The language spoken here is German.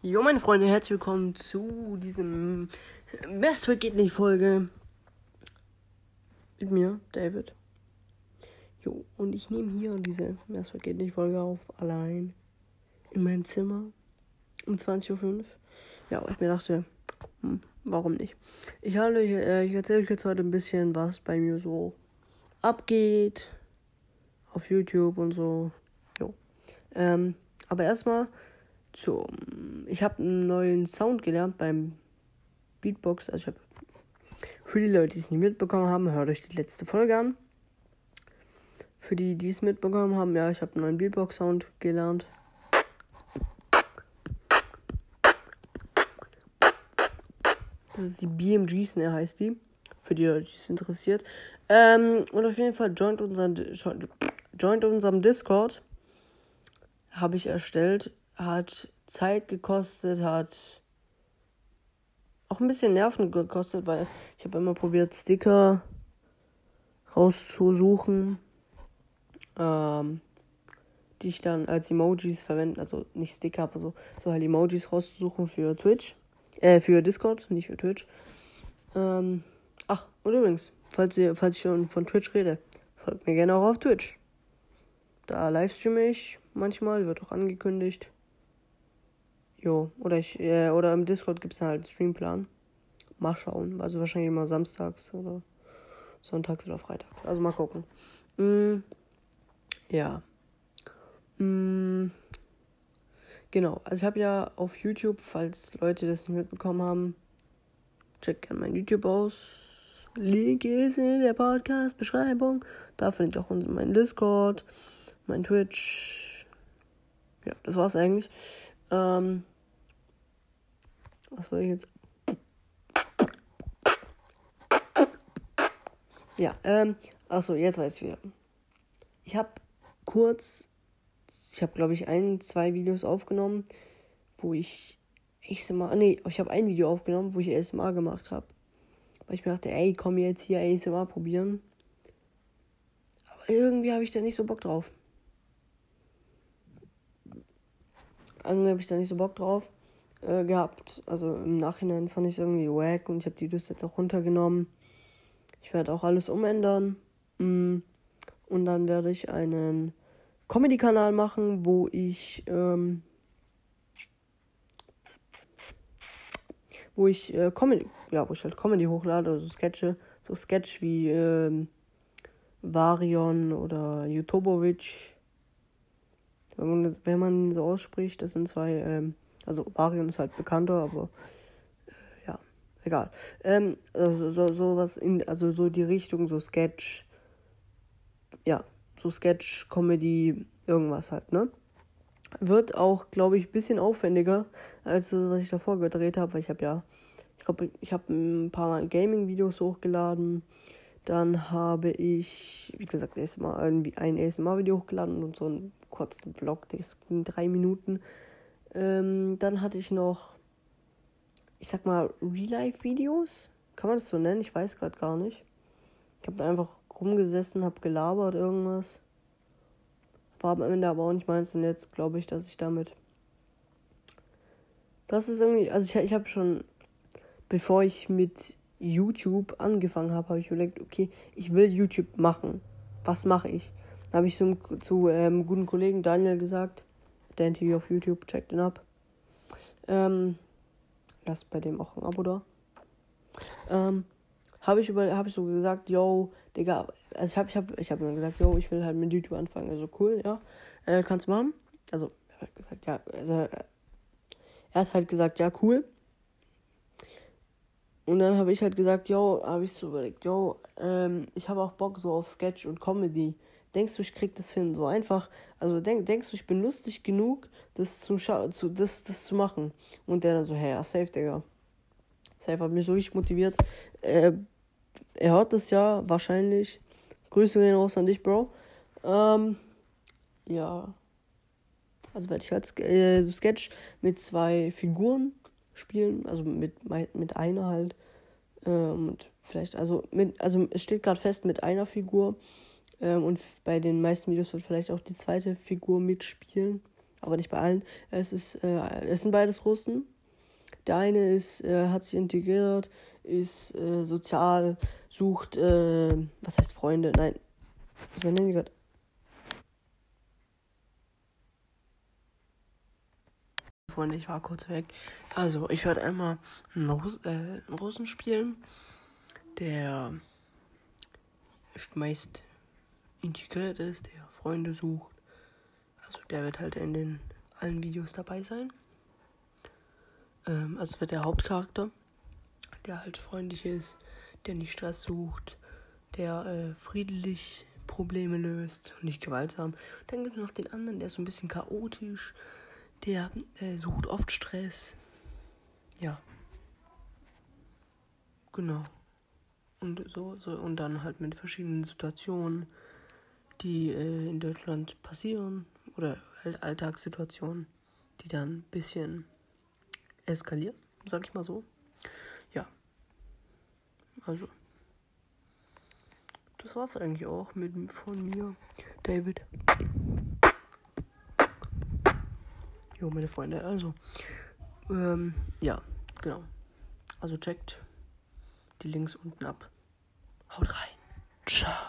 Jo, meine Freunde, herzlich willkommen zu diesem Best geht nicht Folge. Mit mir, David. Jo, und ich nehme hier diese Best geht nicht Folge auf, allein in meinem Zimmer um 20.05 Uhr. Ja, ich mir dachte, hm, warum nicht? Ich, habe, äh, ich erzähle euch jetzt heute ein bisschen, was bei mir so abgeht auf YouTube und so. Jo. Ähm, aber erstmal zum. Ich habe einen neuen Sound gelernt beim Beatbox. Also ich habe für die Leute, die es nicht mitbekommen haben, hört euch die letzte Folge an. Für die, die es mitbekommen haben, ja, ich habe einen neuen Beatbox-Sound gelernt. Das ist die BMG Snare heißt die. Für die Leute, die es interessiert. Ähm, und auf jeden Fall joint, unseren, joint unserem Discord. Habe ich erstellt hat Zeit gekostet, hat auch ein bisschen Nerven gekostet, weil ich habe immer probiert, Sticker rauszusuchen, ähm, die ich dann als Emojis verwende, also nicht Sticker, aber so, so halt Emojis rauszusuchen für Twitch, äh, für Discord, nicht für Twitch. Ähm, ach, und übrigens, falls ihr, falls ich schon von Twitch rede, folgt mir gerne auch auf Twitch. Da livestreame ich manchmal, wird auch angekündigt. Jo, oder ich, äh, oder im Discord gibt es halt Streamplan. Mal schauen. Also wahrscheinlich immer samstags oder sonntags oder freitags. Also mal gucken. Mm, ja. Mm, genau. Also ich habe ja auf YouTube, falls Leute das nicht mitbekommen haben, checkt gerne mein YouTube aus. Link ist in der Podcast-Beschreibung. Da findet ihr auch meinen Discord, mein Twitch. Ja, das war's eigentlich. Ähm, was wollte ich jetzt? Ja, ähm, achso, jetzt weiß ich wieder. Ich habe kurz, ich habe glaube ich ein, zwei Videos aufgenommen, wo ich ASMR, nee, ich habe ein Video aufgenommen, wo ich ASMR gemacht habe. Weil ich mir dachte, ey, komm jetzt hier ASMR probieren. Aber irgendwie habe ich da nicht so Bock drauf. Irgendwie habe ich da nicht so Bock drauf äh, gehabt. Also im Nachhinein fand ich es irgendwie wack und ich habe die Liste jetzt auch runtergenommen. Ich werde auch alles umändern. Mm. Und dann werde ich einen Comedy-Kanal machen, wo ich ähm, wo ich äh, Comedy, ja, wo ich halt Comedy hochlade, also Sketche, so Sketch wie ähm, Varion oder Jutobovic wenn man, wenn man so ausspricht, das sind zwei, ähm, also Varian ist halt bekannter, aber äh, ja, egal. Ähm, also so, so was in, also so die Richtung, so Sketch, ja, so Sketch, Comedy, irgendwas halt, ne? Wird auch, glaube ich, ein bisschen aufwendiger, als das, was ich davor gedreht habe, weil ich habe ja, ich glaube, ich habe ein paar Gaming-Videos hochgeladen. Dann habe ich, wie gesagt, erstmal ein, ein ASMR-Video hochgeladen und so ein kurzen Vlog, das ging drei Minuten. Ähm, dann hatte ich noch, ich sag mal, Real-Life-Videos. Kann man das so nennen? Ich weiß gerade gar nicht. Ich habe da einfach rumgesessen, habe gelabert, irgendwas. War am Ende aber auch nicht meins und jetzt glaube ich, dass ich damit. Das ist irgendwie, also ich, ich habe schon, bevor ich mit YouTube angefangen habe, habe ich überlegt, okay, ich will YouTube machen. Was mache ich? Da habe ich zum, zu ähm, guten Kollegen Daniel gesagt, Dan TV auf YouTube, checkt ihn ab. Ähm, lasst bei dem auch ein Abo da. Ähm, habe ich habe ich so gesagt, yo, Digga, also ich habe, ich habe, ich habe dann gesagt, yo, ich will halt mit YouTube anfangen, also cool, ja, äh, kannst du machen. Also er hat gesagt, ja, also, er hat halt gesagt, ja, cool. Und dann habe ich halt gesagt, yo, habe ich so überlegt, yo, ähm, ich habe auch Bock so auf Sketch und Comedy. Denkst du, ich krieg das hin? So einfach, also denk, denkst du, ich bin lustig genug, das zu, zu, das, das zu machen? Und der dann so, hey, ja, safe, Digga. Safe hat mich so richtig motiviert. Äh, er hört das ja wahrscheinlich. Grüße gehen raus an dich, Bro. Ähm, ja. Also werde ich halt äh, so Sketch mit zwei Figuren spielen. Also mit, mit einer halt. Ähm, und vielleicht, also mit, also es steht gerade fest mit einer Figur. Ähm, und bei den meisten Videos wird vielleicht auch die zweite Figur mitspielen. aber nicht bei allen. Es ist, äh, es sind beides Russen. Der eine ist, äh, hat sich integriert, ist äh, sozial, sucht, äh, was heißt Freunde? Nein, was mein Handy gerade? Freunde, ich war kurz weg. Also, ich werde einmal einen, Russ, äh, einen Russen spielen, der meist integriert ist, der Freunde sucht. Also, der wird halt in den allen Videos dabei sein. Ähm, also wird der Hauptcharakter, der halt freundlich ist, der nicht Stress sucht, der äh, friedlich Probleme löst und nicht gewaltsam. Dann gibt es noch den anderen, der ist so ein bisschen chaotisch, der äh, sucht oft Stress. Ja. Genau. Und so, so, und dann halt mit verschiedenen Situationen, die äh, in Deutschland passieren. Oder halt Alltagssituationen, die dann ein bisschen eskalieren, sag ich mal so. Ja. Also. Das war's eigentlich auch mit von mir, David. Jo, meine Freunde, also. Ähm, ja, genau. Also checkt die Links unten ab. Haut rein. Ciao.